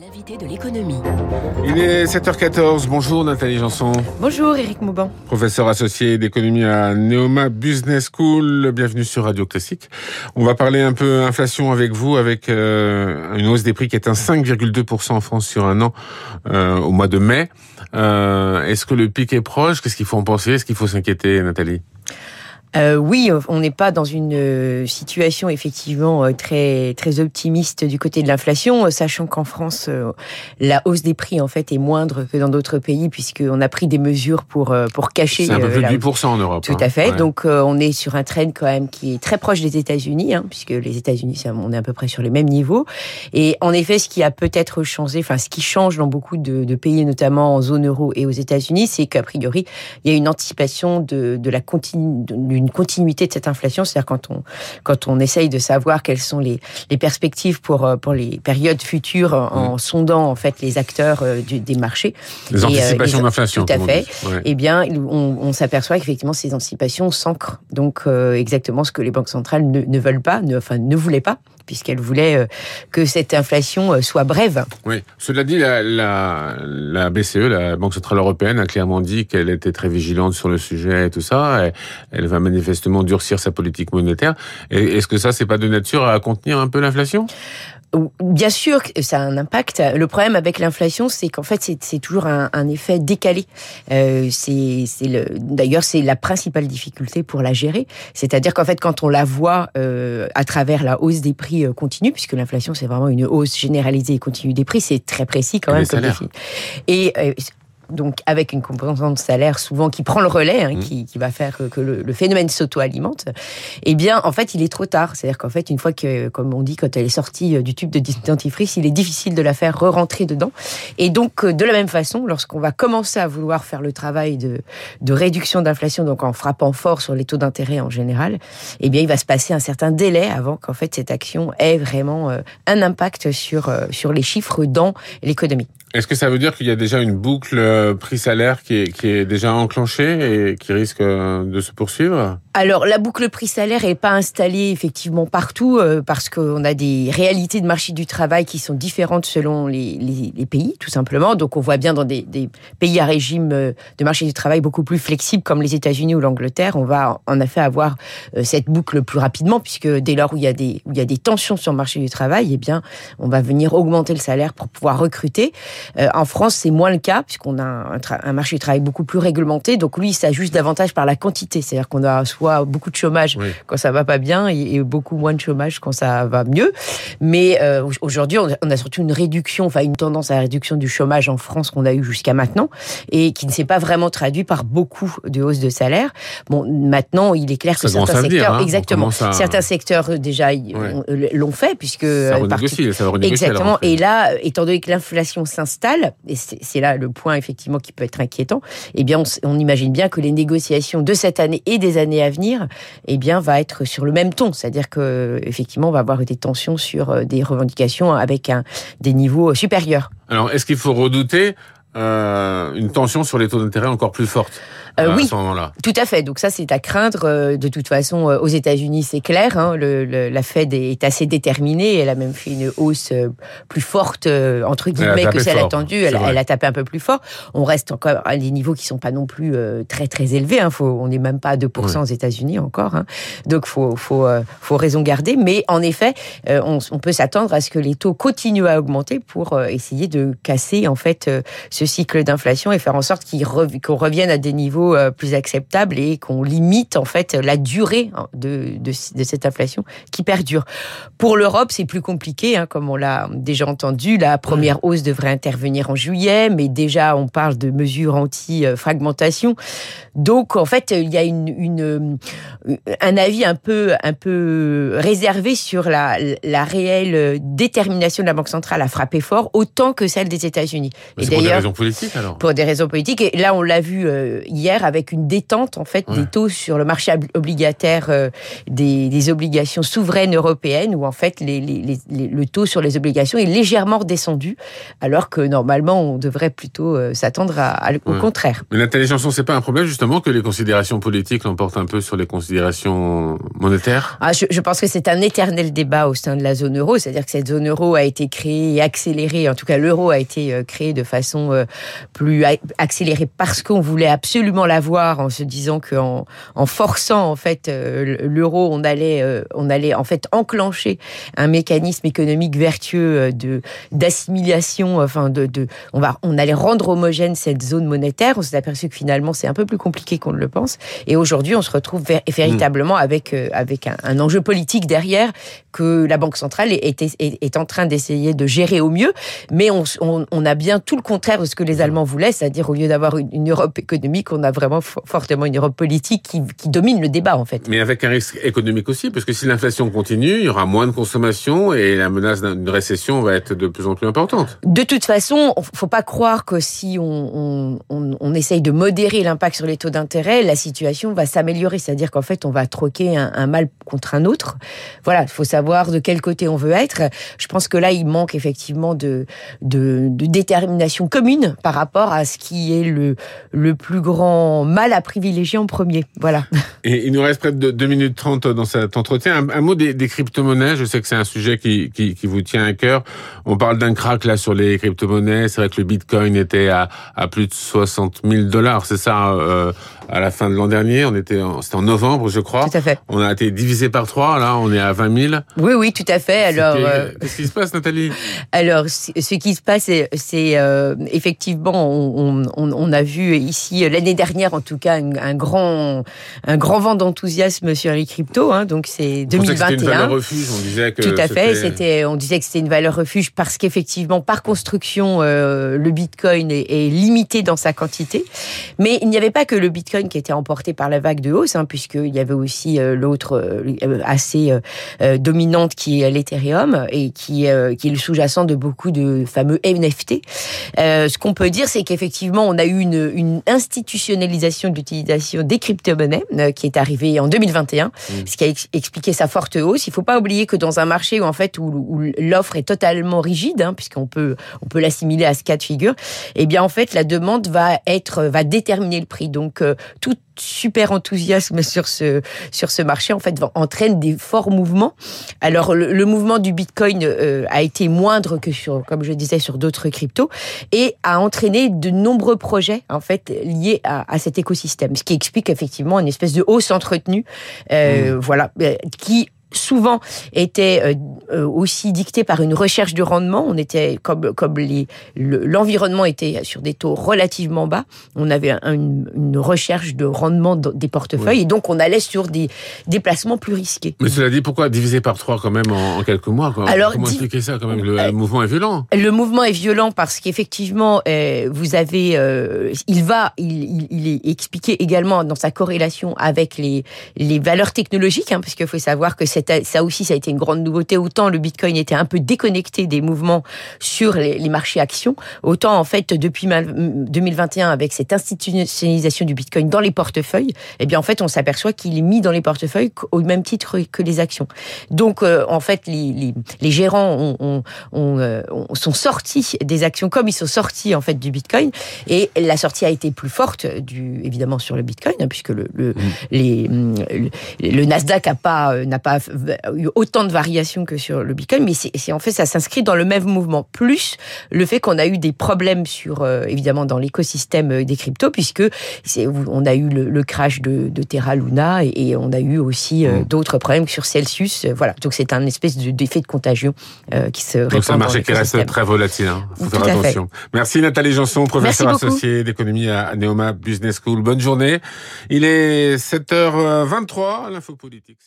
L'invité de l'économie. Il est 7h14. Bonjour Nathalie Janson. Bonjour Eric Mauban. Professeur associé d'économie à Neoma Business School. Bienvenue sur Radio Classique. On va parler un peu inflation avec vous, avec euh, une hausse des prix qui est un 5,2% en France sur un an euh, au mois de mai. Euh, Est-ce que le pic est proche? Qu'est-ce qu'il faut en penser? Est-ce qu'il faut s'inquiéter, Nathalie? Euh, oui, on n'est pas dans une euh, situation effectivement euh, très très optimiste du côté de l'inflation, sachant qu'en France la hausse des prix en fait est moindre que dans d'autres pays puisqu'on a pris des mesures pour pour cacher. C'est un peu plus de 8% en Europe. Tout à fait. Donc on est sur un trend quand même qui est très proche des États-Unis, hein, puisque les États-Unis on est à peu près sur les mêmes niveaux. Et en effet, ce qui a peut-être changé, enfin ce qui change dans beaucoup de, de pays, notamment en zone euro et aux États-Unis, c'est qu'a priori il y a une anticipation de de la continue une continuité de cette inflation, c'est-à-dire quand on quand on essaye de savoir quelles sont les, les perspectives pour euh, pour les périodes futures en mmh. sondant en fait les acteurs euh, du, des marchés. Les euh, anticipations d'inflation. Tout à fait. Eh bien, on, on s'aperçoit qu'effectivement ces anticipations s'ancrent. Donc exactement ce que les banques centrales ne, ne veulent pas, ne, enfin ne voulaient pas puisqu'elle voulait euh, que cette inflation soit brève. Oui, cela dit, la, la, la BCE, la Banque Centrale Européenne, a clairement dit qu'elle était très vigilante sur le sujet et tout ça. Elle, elle va manifestement durcir sa politique monétaire. Est-ce que ça, c'est pas de nature à contenir un peu l'inflation? Bien sûr que ça a un impact. Le problème avec l'inflation, c'est qu'en fait, c'est toujours un, un, effet décalé. Euh, c'est d'ailleurs c'est la principale difficulté pour la gérer. C'est-à-dire qu'en fait, quand on la voit euh, à travers la hausse des prix euh, continue, puisque l'inflation c'est vraiment une hausse généralisée et continue des prix, c'est très précis quand même comme. Et euh, donc avec une composante salaire souvent qui prend le relais, hein, mmh. qui, qui, va faire que le, le phénomène s'auto-alimente, eh bien en fait il est trop tard. C'est-à-dire qu'en fait une fois que, comme on dit, quand elle est sortie euh, du tube de dentifrice, il est difficile de la faire re-rentrer dedans. Et donc euh, de la même façon, lorsqu'on va commencer à vouloir faire le travail de, de réduction d'inflation, donc en frappant fort sur les taux d'intérêt en général, eh bien il va se passer un certain délai avant qu'en fait cette action ait vraiment euh, un impact sur, sur les chiffres dans l'économie. Est-ce que ça veut dire qu'il y a déjà une boucle euh, prix-salaire qui est, qui est déjà enclenchée et qui risque euh, de se poursuivre Alors, la boucle prix-salaire n'est pas installée effectivement partout euh, parce qu'on a des réalités de marché du travail qui sont différentes selon les, les, pays, tout simplement. Donc, on voit bien dans des, pays à régime de marché du travail beaucoup plus flexible comme les États-Unis ou l'Angleterre, on va en effet avoir cette boucle plus rapidement puisque dès lors où il y a des, où il y a des tensions sur le marché du travail, eh bien, on va venir augmenter le salaire pour pouvoir recruter. En France, c'est moins le cas puisqu'on a un, un, marché du travail beaucoup plus réglementé. Donc lui, il s'ajuste davantage par la quantité, c'est-à-dire qu'on a soit beaucoup de chômage oui. quand ça va pas bien et, et, beaucoup moins de chômage quand ça va mieux. Mais euh, aujourd'hui, on, on, a surtout une réduction, enfin une tendance à la réduction du chômage en France qu'on a eu jusqu'à maintenant et qui ne s'est pas vraiment traduit par beaucoup de hausses de salaire. Bon, maintenant, il est clair ça que certains secteurs, dire, hein, exactement, à... certains secteurs euh, déjà ouais. l'ont fait puisque ça renégocie, ça renégocie exactement. Et là, étant donné que l'inflation s'installe, et c'est là le point effectivement qui peut être inquiétant, eh on, imagine bien que les négociations de cette année et des années à venir, eh être sur le même ton, c'est-à-dire que effectivement on va avoir des tensions sur euh, des revendications avec un, des niveaux supérieurs. Alors est-ce qu'il faut redouter euh, une tension sur les taux d'intérêt encore plus forte? Euh, oui, tout à fait. Donc ça, c'est à craindre. Euh, de toute façon, euh, aux États-Unis, c'est clair. Hein, le, le, la Fed est assez déterminée. Elle a même fait une hausse plus forte entre guillemets que celle attendue. Elle, elle, a tapé un peu plus fort. On reste encore à des niveaux qui sont pas non plus très très élevés. Hein. Faut, on n'est même pas à 2% oui. aux États-Unis encore. Hein. Donc faut faut faut raison garder. Mais en effet, on, on peut s'attendre à ce que les taux continuent à augmenter pour essayer de casser en fait ce cycle d'inflation et faire en sorte qu'on rev revienne à des niveaux euh, plus acceptable et qu'on limite en fait la durée hein, de, de, de cette inflation qui perdure. Pour l'Europe, c'est plus compliqué, hein, comme on l'a déjà entendu. La première hausse devrait intervenir en juillet, mais déjà on parle de mesures anti-fragmentation. Donc en fait, il y a une, une, un avis un peu, un peu réservé sur la, la réelle détermination de la Banque centrale à frapper fort, autant que celle des États-Unis. Pour des raisons politiques alors? Pour des raisons politiques. Et là, on l'a vu euh, hier avec une détente en fait des taux sur le marché obligataire euh, des, des, obligations souveraines européennes où en fait les, les, les, le taux sur les obligations est légèrement redescendu alors que normalement on devrait plutôt euh, s'attendre à, au contraire. Mais Nathalie Janson, c'est pas un problème justement que les considérations politiques l'emportent un peu sur les considérations monétaires? Ah, je, je, pense que c'est un éternel débat au sein de la zone euro, c'est-à-dire que cette zone euro a été créée et accélérée, en tout cas l'euro a été euh, créé de façon plus accélérée parce qu'on voulait absolument l'avoir en se disant qu'en en forçant en fait euh, l'euro, on allait, euh, on allait en fait enclencher un mécanisme économique vertueux euh, de d'assimilation, enfin de, de, on va, on allait rendre homogène cette zone monétaire. On s'est aperçu que finalement c'est un peu plus compliqué qu'on ne le pense. Et aujourd'hui, on se retrouve véritablement hmm. avec avec un, un, enjeu politique derrière que la Banque centrale est, est, est en train d'essayer de gérer au mieux. Mais on, on, on, a bien tout le contraire de ce que les Allemands voulaient, c'est-à-dire au lieu d'avoir une, une, Europe économique, on a vraiment fortement une Europe politique qui, qui domine le débat en fait. Mais avec un risque économique aussi, parce que si l'inflation continue, il y aura moins de consommation et la menace d'une récession va être de plus en plus importante. De toute façon, faut pas croire que si on, on, on essaye de modérer l'impact sur les taux d'intérêt, la situation va s'améliorer. C'est-à-dire qu'en fait, on va troquer un, un, mal contre un autre. Voilà, il faut savoir de quel côté on veut être. Je pense que là, il manque effectivement de, de, de détermination commune par rapport à ce qui est le, le plus grand mal à privilégier en premier. Voilà. Et il nous reste près de 2 minutes 30 dans cet entretien. Un, mot des, des crypto-monnaies. Je sais que c'est un sujet qui, qui, qui, vous tient à cœur. On parle d'un crack là sur les crypto-monnaies. C'est vrai que le bitcoin était à, à plus de 60 000 dollars. C'est ça, euh, à la fin de l'an dernier. On était, c'était en novembre, je crois. Tout à fait. On a été divisé par trois. Là, on est à 20 000. Oui, oui, tout à fait. Alors, euh... qu'est-ce qui se passe, Nathalie? Alors, ce qui se passe, c'est euh, effectivement, on, on, on, a vu ici l'année dernière, en tout cas, un, un grand, un grand vent d'enthousiasme sur les cryptos. Hein, donc, c'est 2021. C'était une valeur refuge. On disait que tout à fait. C'était, on disait que c'était une valeur refuge parce qu'effectivement, par construction, euh, le Bitcoin est, est limité dans sa quantité. Mais il n'y avait pas que le Bitcoin qui était emporté par la vague de hausse, hein, puisqu'il y avait aussi euh, l'autre euh, assez dominante qui est l'Ethereum et qui, qui est le sous-jacent de beaucoup de fameux NFT. ce qu'on peut dire, c'est qu'effectivement, on a eu une, une institutionnalisation de l'utilisation des crypto-monnaies qui est arrivée en 2021, mmh. ce qui a expliqué sa forte hausse. Il faut pas oublier que dans un marché où en fait où, où l'offre est totalement rigide, hein, puisqu'on peut on peut l'assimiler à ce cas de figure, eh bien en fait la demande va être va déterminer le prix. Donc tout super enthousiasme sur ce sur ce marché en fait entraîne des forts mouvements. Alors le, mouvement du Bitcoin euh, a été moindre que sur comme je disais sur d'autres cryptos et a entraîné de nombreux projets en fait liés à, à cet écosystème, ce qui explique effectivement une espèce de hausse entretenue, euh, mmh. voilà, euh, qui souvent était euh, euh, aussi dicté par une recherche de rendement. On était comme comme l'environnement était sur des taux relativement bas. On avait une, une recherche de rendement des portefeuilles et donc on allait sur des déplacements plus risqués. Mais cela dit, pourquoi diviser par trois quand même en, quelques mois quoi Alors comment expliquer ça quand même le, euh, mouvement est violent. Le mouvement est violent parce qu'effectivement vous avez il va il, il, est expliqué également dans sa corrélation avec les les valeurs technologiques hein, parce qu'il faut savoir que ça aussi, ça a été une grande nouveauté. Autant le Bitcoin était un peu déconnecté des mouvements sur les, marchés actions, autant en fait depuis 2021 avec cette institutionnalisation du Bitcoin dans les portefeuilles, eh bien en fait on s'aperçoit qu'il est mis dans les portefeuilles au même titre que les actions. Donc euh, en fait les, les, gérants ont, euh, sont sortis des actions comme ils sont sortis en fait du Bitcoin et la sortie a été plus forte du évidemment sur le Bitcoin hein, puisque le, le, mmh. les, le Nasdaq n'a pas n'a pas eu autant de variations que sur le Bitcoin, mais c'est en fait ça s'inscrit dans le même mouvement. Plus le fait qu'on a eu des problèmes sur euh, évidemment dans l'écosystème euh, des cryptos, puisque on a eu le, crash de, de, Terra Luna et, on a eu aussi euh, mmh. d'autres problèmes sur Celsius. Voilà, donc c'est un espèce d'effet de, contagion qui se Donc c'est un marché qui reste très volatile. Hein. Faut faire attention. Merci Nathalie Janson, professeure associée d'économie à Neoma Business School. Bonne journée. Il est 7h23 à l'info politique.